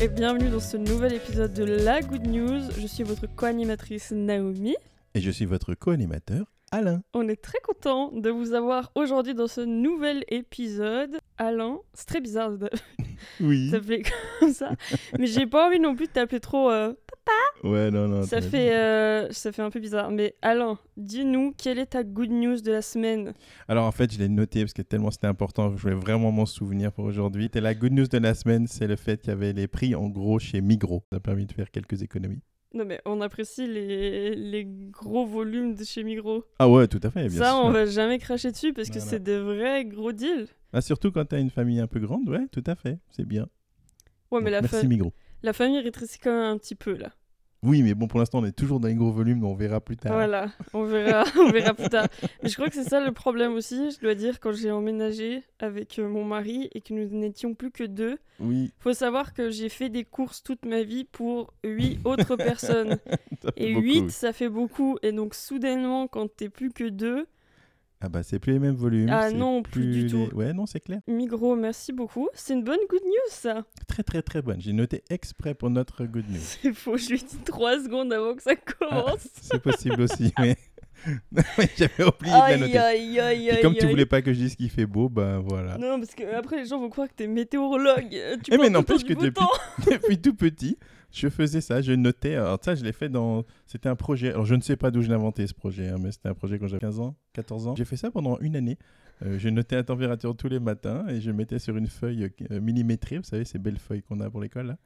et bienvenue dans ce nouvel épisode de La Good News. Je suis votre co-animatrice Naomi. Et je suis votre co-animateur, Alain. On est très content de vous avoir aujourd'hui dans ce nouvel épisode. Alain, c'est très bizarre de Oui. t'appeler comme ça, mais j'ai pas envie non plus de t'appeler trop. euh, Ouais, non, non. Ça fait, euh, ça fait un peu bizarre. Mais Alain, dis-nous quelle est ta good news de la semaine? Alors en fait, je l'ai noté parce que tellement c'était important, je voulais vraiment m'en souvenir pour aujourd'hui. La good news de la semaine, c'est le fait qu'il y avait les prix en gros chez Migros. Ça a permis de faire quelques économies. Non mais on apprécie les, les gros volumes de chez Migros. Ah ouais, tout à fait, bien ça, sûr. on va jamais cracher dessus parce que c'est des vrais gros deals. Ah, surtout quand t'as une famille un peu grande, ouais, tout à fait, c'est bien. Ouais, mais Donc, la, Merci fa- Migros. la famille rétrécit quand même un petit peu là. Oui, mais bon, pour l'instant, on est toujours dans les gros volumes, mais on verra plus tard. Voilà, on verra, on verra plus tard. Mais je crois que c'est ça le problème aussi, je dois dire, quand j'ai emménagé avec euh, mon mari et que nous n'étions plus que deux. Oui, Faut savoir que j'ai fait des courses toute ma vie pour huit autres personnes. Et. 8, ça fait beaucoup. Et donc, soudainement, quand t'es plus que deux, Ah bah, c'est plus les mêmes volumes. Ah non, plus du les- tout. Ouais, non, c'est clair. Migros, merci beaucoup. C'est une bonne good news, ça. Très, très, très bonne. J'ai noté exprès pour notre good news. C'est faux, je lui ai dit 3 secondes avant que ça commence. C'est possible aussi, mais j'avais oublié de la aïe, noter. aïe, aïe, Et aïe. comme tu aïe. voulais pas que je dise qu'il fait beau, ben voilà. Non, parce que après, les gens vont croire que t'es météorologue. Tu Eh, mais n'empêche que depuis-. Depuis tout petit, je faisais ça, je notais. Alors ça, je l'ai fait dans... C'était un projet. Alors je ne sais pas d'où je l'ai inventé ce projet, hein, mais c'était un projet quand j'avais 15 ans, 14 ans. J'ai fait ça pendant une année. Euh, je notais la température tous les matins et je mettais sur une feuille euh, millimétrée, vous savez, ces belles feuilles qu'on a pour l'école là.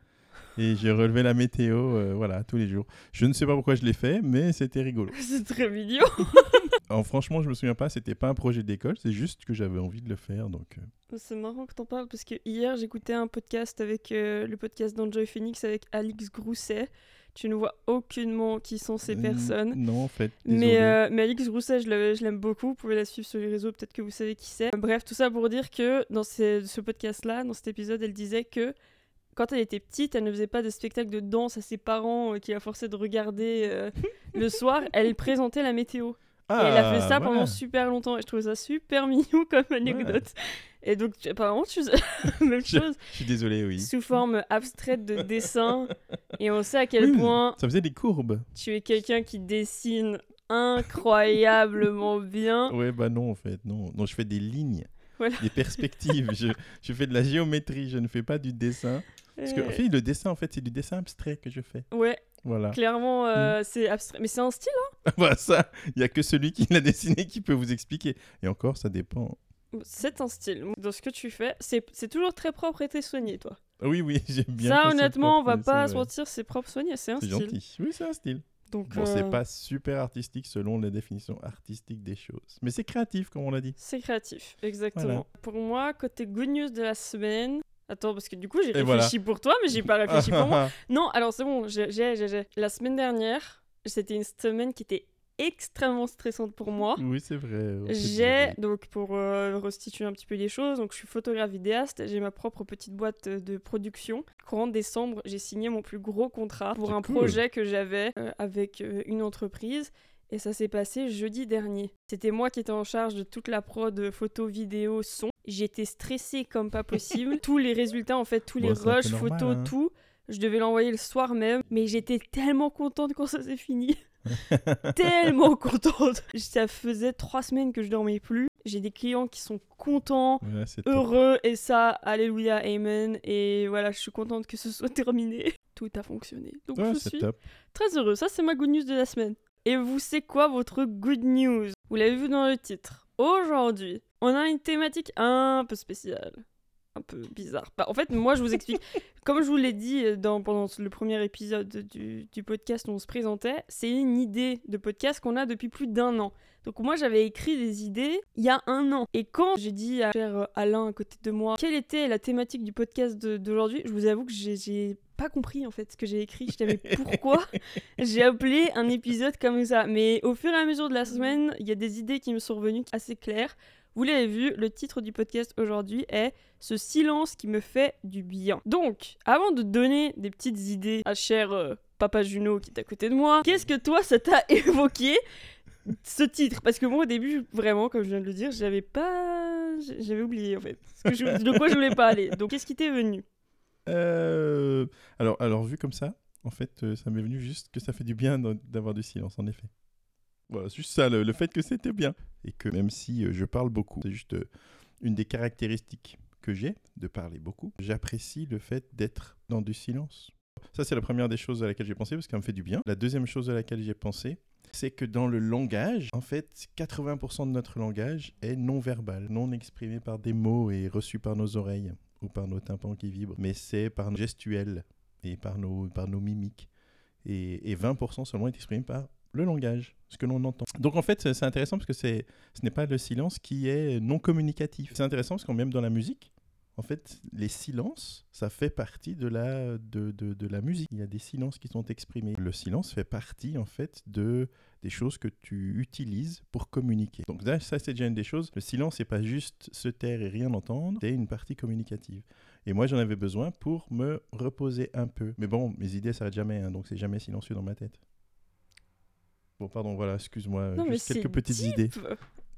Et je relevais la météo, euh, voilà, tous les jours. Je ne sais pas pourquoi je l'ai fait, mais c'était rigolo. C'est très mignon. Alors franchement, je me souviens pas, c'était pas un projet d'école, c'est juste que j'avais envie de le faire, donc... euh, C'est marrant que t'en parles parce que hier, j'écoutais un podcast avec euh, le podcast d'Enjoy Phoenix avec Alix Grousset. Tu ne vois aucunement qui sont ces personnes. Non, en fait. désolé. Mais, mais Alix Grousset, je l'aime beaucoup. Vous pouvez la suivre sur les réseaux, peut-être que vous savez qui c'est. Bref, tout ça pour dire que dans ces- ce podcast-là, dans cet épisode, elle disait que quand elle était petite, elle ne faisait pas de spectacle de danse à ses parents euh, qui la forçaient de regarder euh, le soir. Elle présentait la météo. et elle a fait ça Ah, pendant super longtemps. Et je trouvais ça super mignon comme anecdote. Et donc, tu- apparemment, tu faisais la même chose Je suis désolé, oui. sous forme abstraite de dessin. Et on sait à quel Oui, point Ça faisait des courbes. tu es quelqu'un qui dessine incroyablement bien. Ouais, bah non, en fait, non. Non, je fais des lignes, Voilà. des perspectives. je, je fais de la géométrie, je ne fais pas du dessin. Parce que, en fait, le dessin, en fait, c'est du dessin abstrait que je fais. Ouais, Voilà. clairement, euh, Mm. c'est abstrait. Mais c'est un style, voilà, ça, il n'y a que celui qui l'a dessiné qui peut vous expliquer. Et encore, ça dépend. hein. C'est un style. Dans ce que tu fais, c'est c'est toujours très propre et très soigné, toi. Oui, oui, j'aime bien. ça, c'est honnêtement, on propre, va c'est pas se mentir, c'est propre soigné, c'est un C'est style. gentil. Oui, c'est un style. Donc, Bon, c'est euh, pas super artistique selon la définition artistique des choses. Mais c'est créatif, comme on l'a dit. C'est créatif, exactement. Voilà. Pour moi, côté good news de la semaine. Attends, parce que du coup, j'ai réfléchi voilà. pour toi, mais j'ai pas réfléchi pour moi. Non, alors c'est bon, j'ai, j'ai, j'ai-. La semaine dernière, c'était une semaine qui était extrêmement stressante pour moi. oui, c'est vrai. J'ai, donc pour euh, restituer un petit peu les choses, donc je suis photographe vidéaste, j'ai ma propre petite boîte de production. Courant décembre, j'ai signé mon plus gros contrat pour C'est un cool. projet que j'avais euh, avec euh, une entreprise. Et ça s'est passé jeudi dernier. C'était moi qui étais en charge de toute la prod photo, vidéo, son. J'étais stressée comme pas possible. tous les résultats, en fait, tous Bon, les rushs, normal, photos, hein. tout. Je devais l'envoyer le soir même. Mais j'étais tellement contente quand ça s'est fini. tellement contente. Ça faisait trois semaines que je dormais plus. J'ai des clients qui sont contents, top. heureux, et ça, alléluia, amen. Et voilà, je suis contente que ce soit terminé. Tout a fonctionné. Donc Ouais, je suis top. très heureux. Ça, c'est ma good news de la semaine. Et vous, c'est quoi votre good news? Vous l'avez vu dans le titre. Aujourd'hui, on a une thématique un peu spéciale. Un peu bizarre. Bah, en fait, moi, je vous explique. Comme je vous l'ai dit euh, dans, pendant le premier épisode du, du podcast où on se présentait, c'est une idée de podcast qu'on a depuis plus d'un an. Donc moi, j'avais écrit des idées il y a un an. Et quand j'ai dit à cher euh, Alain à côté de moi quelle était la thématique du podcast d'aujourd'hui, je vous avoue que j'ai pas compris en fait ce que j'ai écrit. Je savais pourquoi j'ai appelé un épisode comme ça. Mais au fur et à mesure de la semaine, il y a des idées qui me sont revenues assez claires. Vous l'avez vu, le titre du podcast aujourd'hui est Ce silence qui me fait du bien. Donc, avant de donner des petites idées à cher euh, Papa Juno qui est à côté de moi, qu'est-ce que toi ça t'a évoqué ce titre? Parce que moi au début, vraiment, comme je viens de le dire, j'avais pas. J'avais oublié en fait. De quoi je voulais parler. Donc, qu'est-ce qui t'est venu? Euh, alors, alors, vu comme ça, en fait, euh, ça m'est venu juste que ça fait du bien d'avoir du silence, en effet. Voilà, c'est juste ça, le, fait que c'était bien. Et que même si euh, je parle beaucoup, c'est juste euh, une des caractéristiques que j'ai de parler beaucoup. J'apprécie le fait d'être dans du silence. Ça, c'est la première des choses à laquelle j'ai pensé parce qu'elle me fait du bien. La deuxième chose à laquelle j'ai pensé, c'est que dans le langage, en fait, 80% de notre langage est non verbal, non exprimé par des mots et reçu par nos oreilles ou par nos tympans qui vibrent, mais c'est par nos gestuels et par nos, par nos mimiques. Et, et 20% seulement est exprimé par le langage, ce que l'on entend. Donc en fait, c'est intéressant parce que ce n'est pas le silence qui est non communicatif. C'est intéressant parce que même dans la musique, en fait, les silences, ça fait partie de la, de, de, de la musique. Il y a des silences qui sont exprimés. Le silence fait partie, en fait, de, des choses que tu utilises pour communiquer. Donc ça, c'est déjà une des choses. Le silence, c'est pas juste se taire et rien entendre, c'est une partie communicative. Et moi, j'en avais besoin pour me reposer un peu. Mais bon, mes idées s'arrêtent jamais, hein, donc c'est jamais silencieux dans ma tête. Bon, pardon, voilà, excuse-moi, juste quelques petites deep. idées.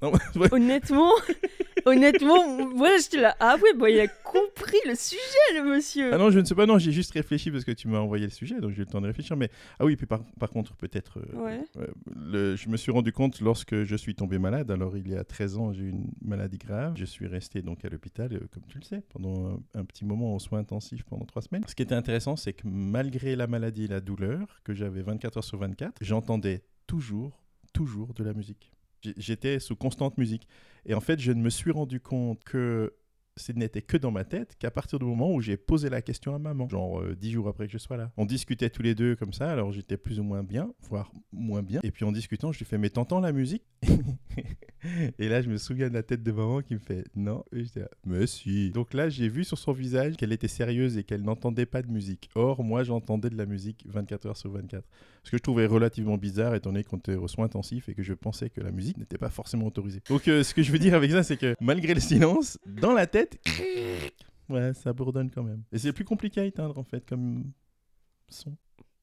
Non, ouais. Honnêtement, honnêtement, moi j'étais là. Ah ouais, bah il a compris le sujet, le monsieur. Ah non, je ne sais pas, non, j'ai juste réfléchi parce que tu m'as envoyé le sujet, donc j'ai eu le temps de réfléchir. Mais ah oui, puis par, par contre, peut-être, euh, Ouais. euh, le- je me suis rendu compte lorsque je suis tombé malade. Alors, il y a 13 ans, j'ai eu une maladie grave. Je suis resté donc à l'hôpital, euh, comme tu le sais, pendant un, un petit moment aux soins intensifs pendant trois semaines. Ce qui était intéressant, c'est que malgré la maladie et la douleur que j'avais 24 heures sur 24, j'entendais toujours, toujours de la musique. J'étais sous constante musique. Et en fait, je ne me suis rendu compte que ce n'était que dans ma tête qu'à partir du moment où j'ai posé la question à maman, genre euh, dix jours après que je sois là. On discutait tous les deux comme ça, alors j'étais plus ou moins bien, voire moins bien. Et puis en discutant, je lui fais, mais t'entends la musique? Et là, je me souviens de la tête de maman qui me fait, non. Et j'étais là, mais si. Donc là, j'ai vu sur son visage qu'elle était sérieuse et qu'elle n'entendait pas de musique. Or, moi, j'entendais de la musique 24 heures sur 24. Ce que je trouvais relativement bizarre, étant donné qu'on était aux soins intensifs et que je pensais que la musique n'était pas forcément autorisée. Donc, euh, ce que je veux dire avec ça, c'est que malgré le silence, dans la tête, ouais, ça bourdonne quand même. Et c'est plus compliqué à éteindre, en fait, comme son.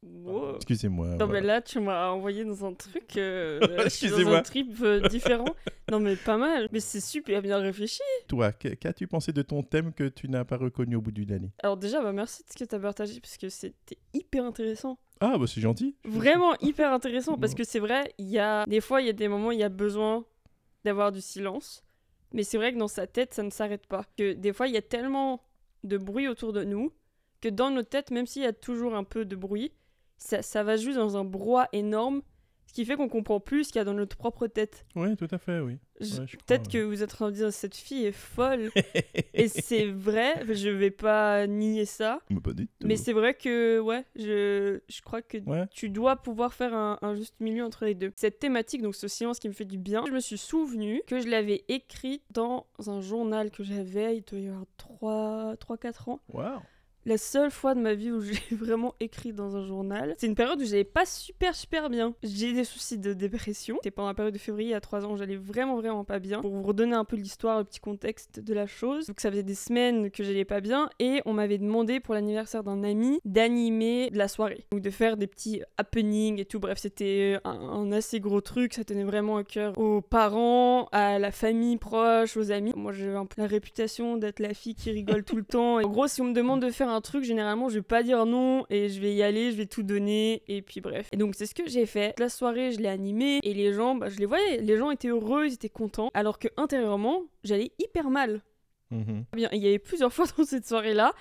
Wow. Excusez-moi. Non, voilà. mais là, tu m'as envoyé dans un truc. euh, je suis dans Excusez-moi. un trip euh, différent. non, mais pas mal. Mais c'est super bien réfléchi. Toi, qu'as-tu pensé de ton thème que tu n'as pas reconnu au bout d'une année? Alors, déjà, bah, merci de ce que tu as partagé parce que c'était hyper intéressant. Ah, bah c'est gentil. Vraiment hyper intéressant parce que c'est vrai, il y a des fois, il y a des moments où il y a besoin d'avoir du silence. Mais c'est vrai que dans sa tête, ça ne s'arrête pas. Que des fois, il y a tellement de bruit autour de nous que dans nos têtes, même s'il y a toujours un peu de bruit, ça, ça va juste dans un brouhaha énorme, ce qui fait qu'on comprend plus ce qu'il y a dans notre propre tête. Oui, tout à fait, oui. Ouais, Peut-être que vous êtes en train de dire cette fille est folle et c'est vrai, je vais pas nier ça, Mais pas du tout. mais c'est vrai que ouais, je, je crois que Ouais. tu dois pouvoir faire un, un juste milieu entre les deux. Cette thématique, donc ce silence qui me fait du bien, je me suis souvenu que je l'avais écrite dans un journal que j'avais, il doit y avoir 3-4 ans. Waouh. La seule fois de ma vie où j'ai vraiment écrit dans un journal, c'est une période où j'allais pas super super bien. J'ai des soucis de dépression. C'était pendant la période de février à 3 ans où j'allais vraiment vraiment pas bien. Pour vous redonner un peu l'histoire, le petit contexte de la chose. Donc ça faisait des semaines que j'allais pas bien et on m'avait demandé pour l'anniversaire d'un ami d'animer de la soirée. Donc de faire des petits happenings et tout. Bref, c'était un, un assez gros truc. Ça tenait vraiment à cœur aux parents, à la famille proche, aux amis. Moi j'ai un peu la réputation d'être la fille qui rigole tout le temps. Et en gros, si on me demande de faire un truc, généralement, je vais pas dire non et je vais y aller, je vais tout donner et puis bref. Et donc, c'est ce que j'ai fait. La soirée, je l'ai animée et les gens, bah, je les voyais. Les gens étaient heureux, ils étaient contents. Alors que intérieurement, j'allais hyper mal. Mhm. Bien, il y avait plusieurs fois dans cette soirée-là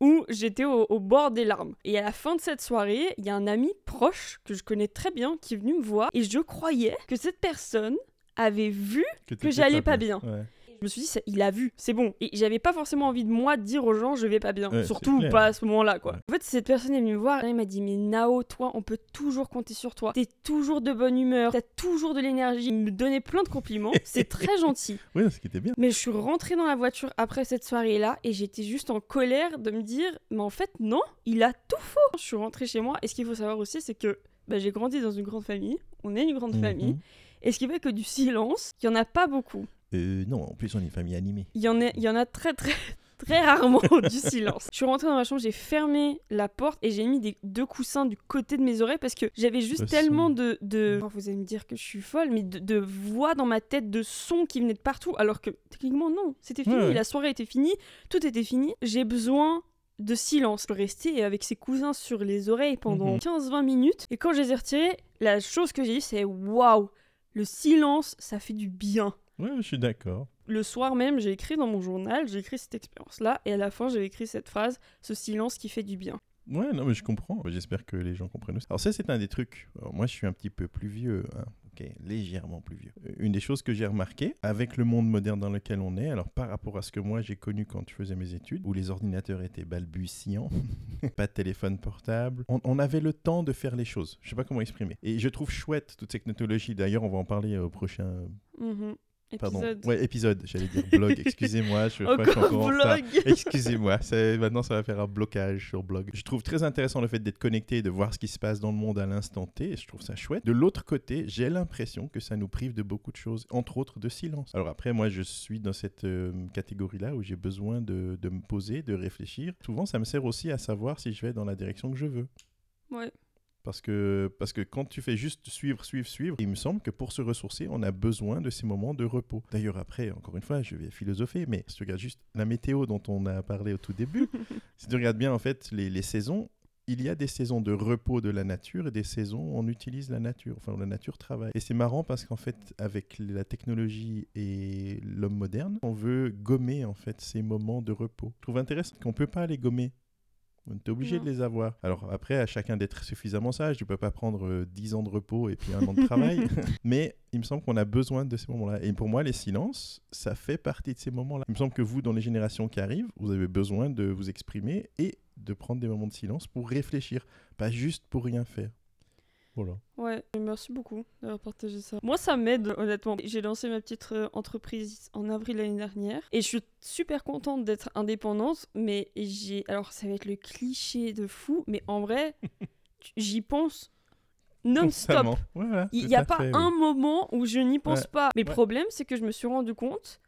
où j'étais au, au bord des larmes. Et à la fin de cette soirée, il y a un ami proche que je connais très bien qui est venu me voir et je croyais que cette personne avait vu t'étais j'allais pas bien. Ouais. Je me suis dit, il a vu, c'est bon. Et j'avais pas forcément envie de moi dire aux gens, je vais pas bien. Ouais, Surtout pas à ce moment-là, quoi. Ouais. En fait, cette personne est venue me voir et il m'a dit, mais Nao, toi, on peut toujours compter sur toi. T'es toujours de bonne humeur, t'as toujours de l'énergie. Il me donnait plein de compliments. c'est très gentil. Oui, ce qui était bien. Mais je suis rentrée dans la voiture après cette soirée-là et j'étais juste en colère de me dire, mais en fait, non, il a tout faux. Je suis rentrée chez moi et ce qu'il faut savoir aussi, c'est que bah, j'ai grandi dans une grande famille. On est une grande famille. Mhm. Et ce qui fait que du silence, il y en a pas beaucoup. Euh, non, en plus, on est une famille animée. Il y en a, il y en a très très très rarement du silence. Je suis rentrée dans ma chambre, j'ai fermé la porte et j'ai mis des deux coussins du côté de mes oreilles parce que j'avais juste Le tellement son. de, de... Oh, vous allez me dire que je suis folle, mais de, de voix dans ma tête, de sons qui venaient de partout, alors que techniquement non, c'était fini, Ouais, la soirée était finie, tout était fini. J'ai besoin de silence. Je restais avec ses cousins sur les oreilles pendant Mhm. 15-20 minutes. Et quand je les ai retirés, la chose que j'ai dit, c'est waouh, le silence, ça fait du bien. Ouais, je suis d'accord. Le soir même, j'ai écrit dans mon journal, j'ai écrit cette expérience-là, et à la fin, j'ai écrit cette phrase, ce silence qui fait du bien. Ouais, non, mais je comprends. J'espère que les gens comprennent aussi. Alors ça, c'est un des trucs. Alors, moi, je suis un petit peu plus vieux, hein. légèrement plus vieux. Euh, Une des choses que j'ai remarqué avec le monde moderne dans lequel on est, alors par rapport à ce que moi j'ai connu quand je faisais mes études, où les ordinateurs étaient balbutiants, pas de téléphone portable, on, on avait le temps de faire les choses. Je sais pas comment exprimer. Et je trouve chouette toute cette technologie. D'ailleurs, on va en parler au prochain Mhm. Pardon. Épisode. Ouais, épisode, j'allais dire blog. Excusez-moi, je, je suis Encore encore en blog Excusez-moi, maintenant ça va faire un blocage sur blog. Je trouve très intéressant le fait d'être connecté et de voir ce qui se passe dans le monde à l'instant T, et je trouve ça chouette. De l'autre côté, j'ai l'impression que ça nous prive de beaucoup de choses, entre autres de silence. Alors après, moi je suis dans cette euh, catégorie-là où j'ai besoin de, de me poser, de réfléchir. Souvent, ça me sert aussi à savoir si je vais dans la direction que je veux. Ouais. Parce que, parce que quand tu fais juste suivre, suivre, suivre, il me semble que pour se ressourcer, on a besoin de ces moments de repos. D'ailleurs, après, encore une fois, je vais philosopher, mais si tu regardes juste la météo dont on a parlé au tout début, si tu regardes bien, en fait, les, les saisons, il y a des saisons de repos de la nature et des saisons où on utilise la nature, enfin où la nature travaille. Et c'est marrant parce qu'en fait, avec la technologie et l'homme moderne, on veut gommer en fait ces moments de repos. Je trouve intéressant qu'on peut pas les gommer. On est obligé Non. de les avoir. Alors après, à chacun d'être suffisamment sage. Tu peux pas prendre euh, 10 ans de repos et puis un an de travail. Mais il me semble qu'on a besoin de ces moments-là. Et pour moi, les silences, ça fait partie de ces moments-là. Il me semble que vous, dans les générations qui arrivent, vous avez besoin de vous exprimer et de prendre des moments de silence pour réfléchir, pas juste pour rien faire. Voilà. Ouais, merci beaucoup d'avoir partagé ça. Moi, ça m'aide, honnêtement. J'ai lancé ma petite euh, entreprise en avril l'année dernière et je suis super contente d'être indépendante, mais j'ai. Alors, ça va être le cliché de fou, mais en vrai, j'y pense non-stop. Il n'y a pas fait, oui. un moment où je n'y pense Ouais. pas. Mais le problème, c'est que je me suis rendu compte,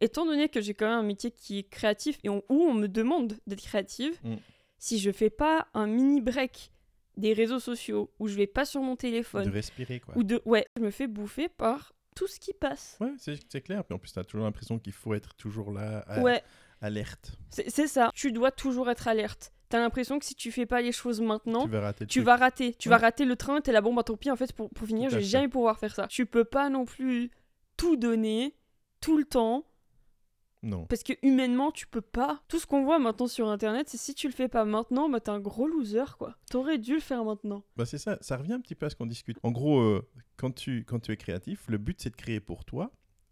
étant donné que j'ai quand même un métier qui est créatif et on- où on me demande d'être créative, Mm. si je fais pas un mini break des réseaux sociaux, où je vais pas sur mon téléphone, De respirer, quoi. ou de ouais, je me fais bouffer par tout ce qui passe. Ouais, c'est clair. Puis en plus, tu as toujours l'impression qu'il faut être toujours là, à- Ouais, alerte. c'est ça. Tu dois toujours être alerte. T'as l'impression que si tu fais pas les choses maintenant, Tu vas rater tu vas rater. Tu Ouais. vas rater le train, t'es là, bon bah tant pis, en fait, pour, pour finir, je vais jamais pouvoir faire ça. Tu peux pas non plus tout donner, tout le temps, Non. parce que humainement, tu peux pas. Tout ce qu'on voit maintenant sur internet, c'est si tu le fais pas maintenant, bah t'es un gros loser, quoi. T'aurais dû le faire maintenant. Bah c'est ça, ça revient un petit peu à ce qu'on discute. En gros, euh, quand, tu, quand tu es créatif, le but c'est de créer pour toi,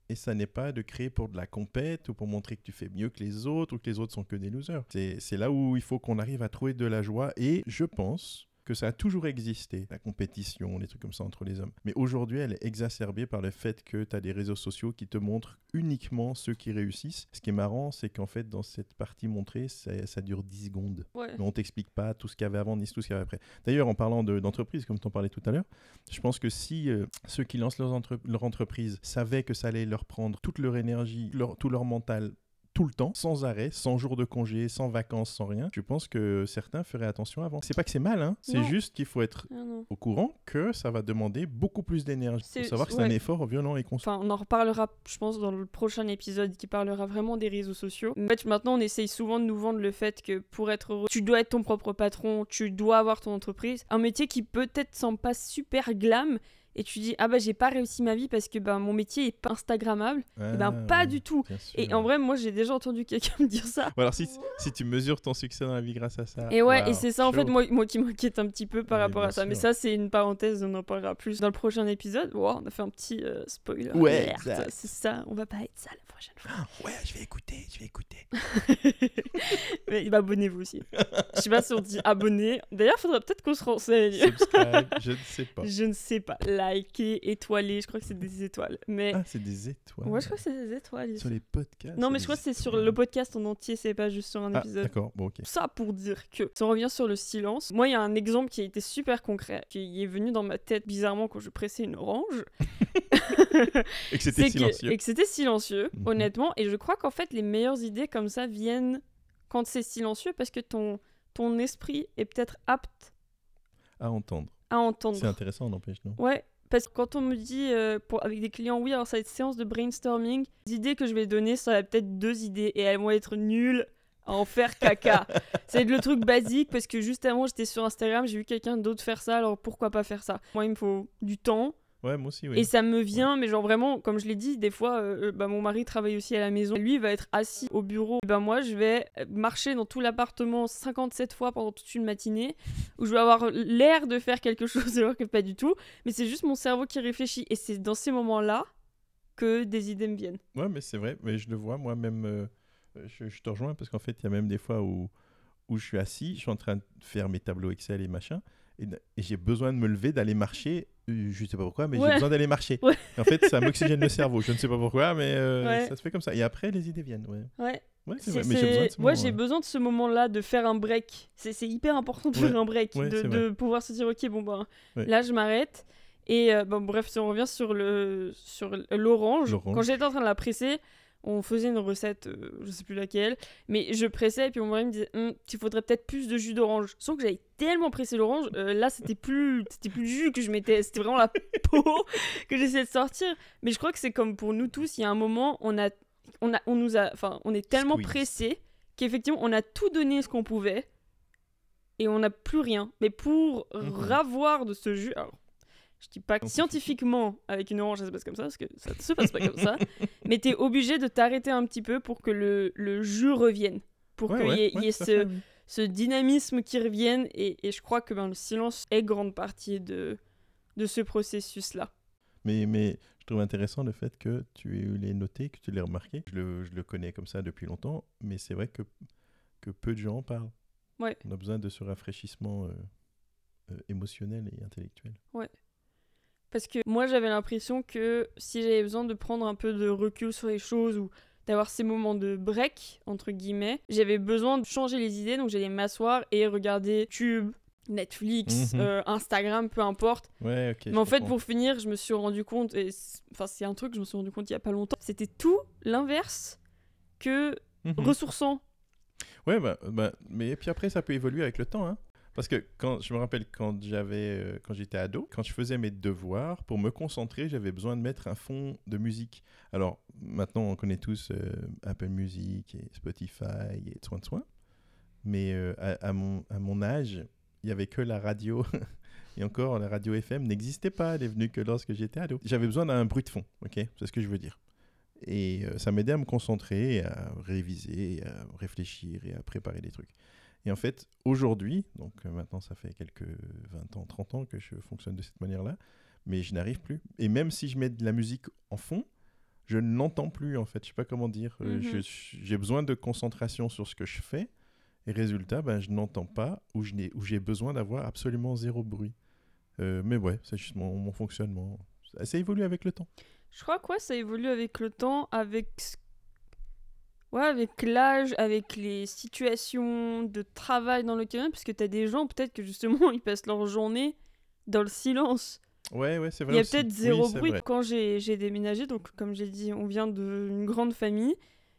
et ça n'est pas de créer pour de la compète ou pour montrer que tu fais mieux que les autres ou que les autres sont que des losers. C'est c'est là où il faut qu'on arrive à trouver de la joie, et je pense que ça a toujours existé, la compétition, les trucs comme ça entre les hommes. Mais aujourd'hui, elle est exacerbée par le fait que tu as des réseaux sociaux qui te montrent uniquement ceux qui réussissent. Ce qui est marrant, c'est qu'en fait, dans cette partie montrée, ça, ça dure 10 secondes. Ouais. Mais on t'explique pas tout ce qu'il y avait avant ni tout ce qu'il y avait après. D'ailleurs, en parlant de- d'entreprise, comme tu en parlais tout à l'heure, je pense que si euh, ceux qui lancent entre- leur entreprise savaient que ça allait leur prendre toute leur énergie, leur- tout leur mental, tout le temps, sans arrêt, sans jour de congé, sans vacances, sans rien, je pense que certains feraient attention avant. C'est pas que c'est mal, hein, c'est juste qu'il faut être Ah non. au courant que ça va demander beaucoup plus d'énergie. Faut savoir que c'est un effort violent et constant. Enfin, on en reparlera, je pense, dans le prochain épisode qui parlera vraiment des réseaux sociaux. En fait, maintenant, on essaye souvent de nous vendre le fait que pour être heureux, tu dois être ton propre patron, tu dois avoir ton entreprise. Un métier qui peut-être semble pas super glam. Et tu dis, ah bah j'ai pas réussi ma vie parce que bah, mon métier est pas Instagrammable. Eh ben, Ah, pas ouais, du tout. Et en vrai, moi j'ai déjà entendu quelqu'un me dire ça. Bon, alors si, si tu mesures ton succès dans la vie grâce à ça. Et ouais, et c'est ça en fait moi, moi qui m'inquiète un petit peu par Ouais, rapport à ça. Mais ça c'est une parenthèse, on en parlera plus dans le prochain épisode. Wow, on a fait un petit euh, spoiler. Ouais, c'est ça, on va pas être ça la prochaine fois. Ouais, je vais écouter, je vais écouter. Mais abonnez-vous aussi. Je sais pas si on dit abonner. D'ailleurs, faudrait peut-être qu'on se renseigne. Subscribe, je ne sais pas. Je ne sais pas. Liker, étoiler, je crois que c'est des étoiles. Mais Ah, c'est des étoiles. ouais, je crois que c'est des étoiles. Sur les podcasts. Non, mais je crois que c'est sur le podcast en entier, c'est pas juste sur un Ah, épisode. d'accord, bon, ok. Ça pour dire que, si on revient sur le silence, moi il y a un exemple qui a été super concret, qui est venu dans ma tête bizarrement quand je pressais une orange. Et que c'était que- silencieux. et que c'était silencieux, Mhm. honnêtement. Et je crois qu'en fait, les meilleures idées comme ça viennent quand c'est silencieux parce que ton, ton esprit est peut-être apte À entendre. à entendre. C'est intéressant, n'empêche, non? Ouais, parce que quand on me dit euh, pour, avec des clients, oui, alors ça va être séance de brainstorming, les idées que je vais donner, ça va peut-être deux idées et elles vont être nulles à en faire caca. c'est le truc basique parce que juste avant j'étais sur Instagram, j'ai vu quelqu'un d'autre faire ça, alors pourquoi pas faire ça? Moi il me faut du temps. Ouais, moi aussi, oui. Et ça me vient, mais genre vraiment, comme je l'ai dit, des fois, euh, bah, mon mari travaille aussi à la maison. Lui, il va être assis au bureau. Et ben moi, je vais marcher dans tout l'appartement 57 fois pendant toute une matinée, où je vais avoir l'air de faire quelque chose alors que pas du tout. Mais c'est juste mon cerveau qui réfléchit. Et c'est dans ces moments-là que des idées me viennent. Ouais, mais c'est vrai. Mais je le vois, moi-même, euh, je, je te rejoins parce qu'en fait, il y a même des fois où, où je suis assis, je suis en train de faire mes tableaux Excel et machin. Et, et j'ai besoin de me lever, d'aller marcher. euh, Je sais pas pourquoi, mais Ouais. j'ai besoin d'aller marcher. Ouais. En fait, ça m'oxygène le cerveau. Je ne sais pas pourquoi, mais euh, Ouais. ça se fait comme ça. Et après, les idées viennent. Ouais, Ouais. c'est vrai. Mais j'ai besoin de ce Moi, moment, j'ai besoin de ce moment-là, de faire un break. C'est hyper important de faire un break, de, pouvoir se dire, ok, bon, ben, là, je m'arrête. Et euh, bon, bref, si on revient sur le sur L'orange. quand j'étais en train de la presser, on faisait une recette, euh, je sais plus laquelle, mais je pressais et puis mon mari me disait, Hum, il faudrait peut-être plus de jus d'orange. Sauf que j'avais tellement pressé l'orange, euh, là, c'était plus c'était plus le jus que je mettais, c'était vraiment la peau que j'essayais de sortir. Mais je crois que c'est comme pour nous tous, il y a un moment, on a on a on nous a, enfin, on est tellement pressé qu'effectivement, on a tout donné ce qu'on pouvait et on n'a plus rien. Mais pour Mhm. ravoir de ce jus, alors, je dis pas que scientifiquement, avec une orange, ça se passe comme ça, parce que ça ne se passe pas comme ça, mais tu es obligé de t'arrêter un petit peu pour que le, le jus revienne. Pour Ouais, qu'il ouais, y ait, ouais, y ce, ce dynamisme qui revienne. Et, et je crois que ben, le silence est grande partie de, de ce processus-là. Mais, mais je trouve intéressant le fait que tu l'aies noté, que tu l'aies remarqué. Je le, je le connais comme ça depuis longtemps, mais c'est vrai que, que peu de gens en parlent. Ouais. On a besoin de ce rafraîchissement euh, euh, émotionnel et intellectuel. Parce que moi, j'avais l'impression que si j'avais besoin de prendre un peu de recul sur les choses ou d'avoir ces moments de break, entre guillemets, j'avais besoin de changer les idées. Donc, j'allais m'asseoir et regarder YouTube, Netflix, Mhm. euh, Instagram, peu importe. Ouais. Mais en fait, comprends. pour finir, je me suis rendu compte, et c'est- enfin, c'est un truc que je me suis rendu compte il y a pas longtemps, c'était tout l'inverse que Mhm. ressourçant. Ouais, bah, bah, mais et puis après, ça peut évoluer avec le temps. Hein. Parce que quand, je me rappelle quand j'avais, euh, quand j'étais ado, quand je faisais mes devoirs, pour me concentrer, j'avais besoin de mettre un fond de musique. Alors maintenant, on connaît tous euh, Apple Music et Spotify et soin de soin. Mais euh, à, mon, à mon âge, il y avait que la radio. Et encore, la radio FM n'existait pas. Elle est venue que lorsque j'étais ado. J'avais besoin d'un bruit de fond, ok? C'est ce que je veux dire. Et ça m'aidait à me concentrer, à réviser, à réfléchir et à préparer des trucs. Et en fait, aujourd'hui, donc euh, maintenant ça fait quelques 20 ans, 30 ans que je fonctionne de cette manière-là, mais je n'arrive plus. Et même si je mets de la musique en fond, je ne l'entends plus en fait. Je sais pas comment dire. Euh, Mhm. J'ai besoin de concentration sur ce que je fais. Et résultat, ben, je n'entends pas ou je n'ai- ou j'ai besoin d'avoir absolument zéro bruit. Euh, mais ouais, c'est juste mon, mon fonctionnement. Ça, ça évolue avec le temps. Je crois que ouais, ça évolue avec le temps, avec ce- ouais, avec l'âge, avec les situations de travail dans lequel on est, parce que t'as des gens peut-être que justement ils passent leur journée dans le silence. Ouais, ouais, c'est vrai. Il y a peut-être zéro bruit. Quand j'ai déménagé, donc comme j'ai dit, on vient d'une grande famille.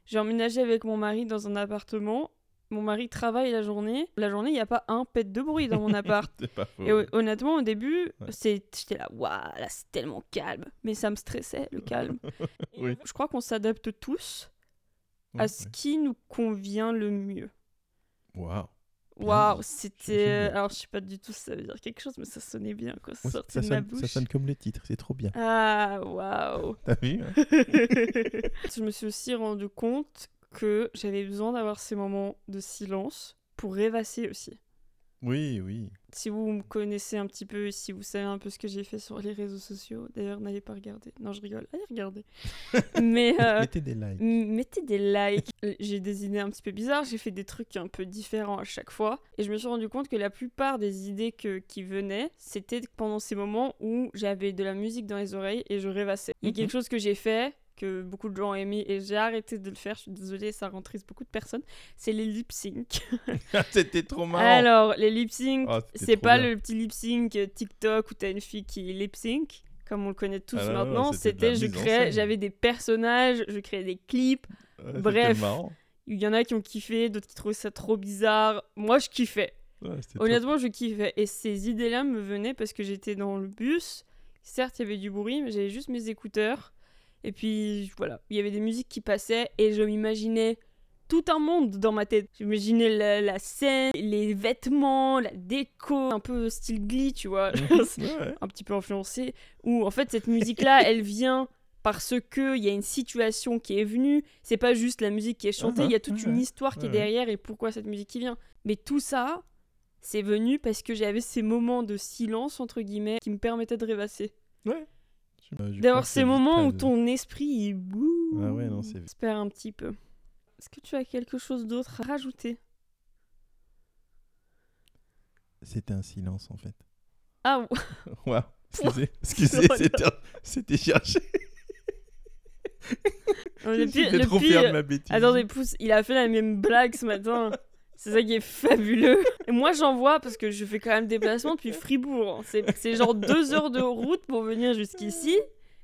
J'ai emménagé avec mon mari dans un appartement. Mon mari travaille la journée. La journée, il n'y a pas un pet de bruit dans mon appart. C'est pas faux. Et hon- honnêtement, au début, Ouais. j'étais là, waouh, là c'est tellement calme. Mais ça me stressait, le calme. Oui. Je crois qu'on s'adapte tous à Ouais, ce qui nous convient le mieux. Waouh. Waouh, c'était. Alors, je sais pas du tout si ça veut dire quelque chose, mais ça sonnait bien quand ça Ouais, sortait ça, de ma sonne, bouche. ça sonne comme les titres, c'est trop bien. Ah, waouh. T'as vu hein? Je me suis aussi rendu compte que j'avais besoin d'avoir ces moments de silence pour rêvasser aussi. Oui, oui. Si vous me connaissez un petit peu, si vous savez un peu ce que j'ai fait sur les réseaux sociaux, d'ailleurs n'allez pas regarder. Non, je rigole, allez regarder. Mais euh, Mettez des likes. mettez des likes. J'ai des idées un petit peu bizarres, j'ai fait des trucs un peu différents à chaque fois. Et je me suis rendu compte que la plupart des idées que, qui venaient, c'était pendant ces moments où j'avais de la musique dans les oreilles et je rêvassais. Il y a Mhm. quelque chose que j'ai fait que beaucoup de gens ont aimé et j'ai arrêté de le faire. Je suis désolée, ça rend triste beaucoup de personnes. C'est les lip sync. C'était trop marrant. Alors, les lip sync, Oh, c'était c'est pas bien. le petit lip sync TikTok où t'as une fille qui lip sync, comme on le connaît tous Ah maintenant. c'était je créais, j'avais des personnages, je créais des clips. Ouais, bref. Il y en a qui ont kiffé, d'autres qui trouvaient ça trop bizarre. Moi, je kiffais. Ouais, Honnêtement, je kiffais. Et ces idées-là me venaient parce que j'étais dans le bus. Certes, il y avait du bruit, mais j'avais juste mes écouteurs. Et puis, voilà, il y avait des musiques qui passaient et je m'imaginais tout un monde dans ma tête. J'imaginais la, la scène, les vêtements, la déco, un peu style Glee, tu vois. Un petit peu influencé, où en fait cette musique-là, elle vient parce que il y a une situation qui est venue, c'est pas juste la musique qui est chantée, il y a toute Mhm, une histoire qui est derrière et pourquoi cette musique qui vient. Mais tout ça, c'est venu parce que j'avais ces moments de silence, entre guillemets, qui me permettaient de rêvasser. Ouais. Bah, je D'avoir ces moments où ton esprit, il bouh, Ah ouais, non, c'est- se perd un petit peu. Est-ce que tu as quelque chose d'autre à rajouter? C'était un silence en fait. Ah, Waouh. Excusez, excusez, c'était, cherché. le pire, vais le trop pire- fier de ma bêtise. Attendez, pouce, il a fait la même blague ce matin. C'est ça qui est fabuleux. Et moi, j'en vois parce que je fais quand même des déplacements depuis Fribourg. C'est c'est genre deux heures de route pour venir jusqu'ici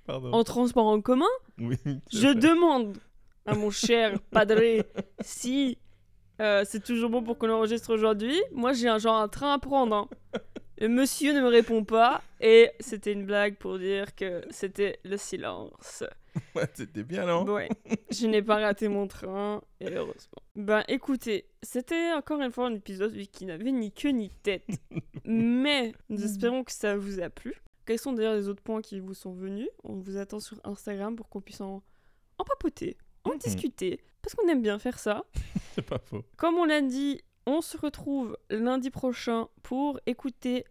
Pardon. en transport en commun. Oui. Je demande à mon cher padré si euh, c'est toujours bon pour qu'on enregistre aujourd'hui. Moi, j'ai un genre un train à prendre. hein. Le monsieur ne me répond pas et c'était une blague pour dire que c'était le silence. Ouais, c'était bien, non Ouais, je n'ai pas raté mon train, et heureusement. Ben écoutez, c'était encore une fois un épisode qui n'avait ni queue ni tête. Mais nous espérons que ça vous a plu. Quels sont d'ailleurs les autres points qui vous sont venus? On vous attend sur Instagram pour qu'on puisse en, en papoter, en Mhm. discuter, parce qu'on aime bien faire ça. C'est pas faux. Comme on l'a dit, on se retrouve lundi prochain pour écouter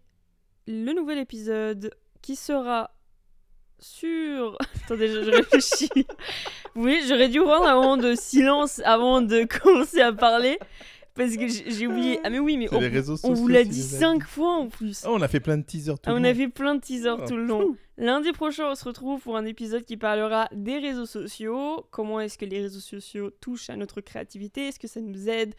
le nouvel épisode qui sera sur... Attendez, je, je réfléchis. Oui, j'aurais dû prendre un moment de silence avant de commencer à parler. Parce que j'ai oublié. Ah mais oui, mais on, on vous l'a dit cinq fois en plus. Oh, on a fait plein de teasers tout Ah, le on long. a fait plein de teasers Oh, tout le long. Lundi prochain, on se retrouve pour un épisode qui parlera des réseaux sociaux. Comment est-ce que les réseaux sociaux touchent à notre créativité? Est-ce que ça nous aide?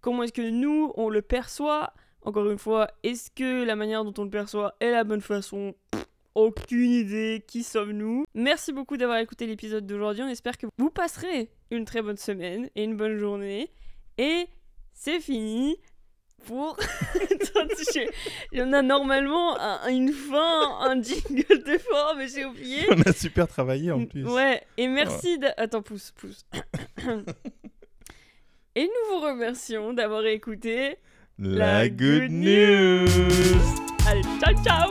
Comment est-ce que nous, on le perçoit? Encore une fois, est-ce que la manière dont on le perçoit est la bonne façon? Pff, Aucune idée. Qui sommes-nous Merci beaucoup d'avoir écouté l'épisode d'aujourd'hui. On espère que vous passerez une très bonne semaine et une bonne journée. Et c'est fini pour... Il y en a normalement un- une fin, un jingle de fin, mais j'ai oublié. On a super travaillé en plus. Ouais, et merci. Attends, pousse, pousse. et nous vous remercions d'avoir écouté. La, La good good news. Allez, ciao, ciao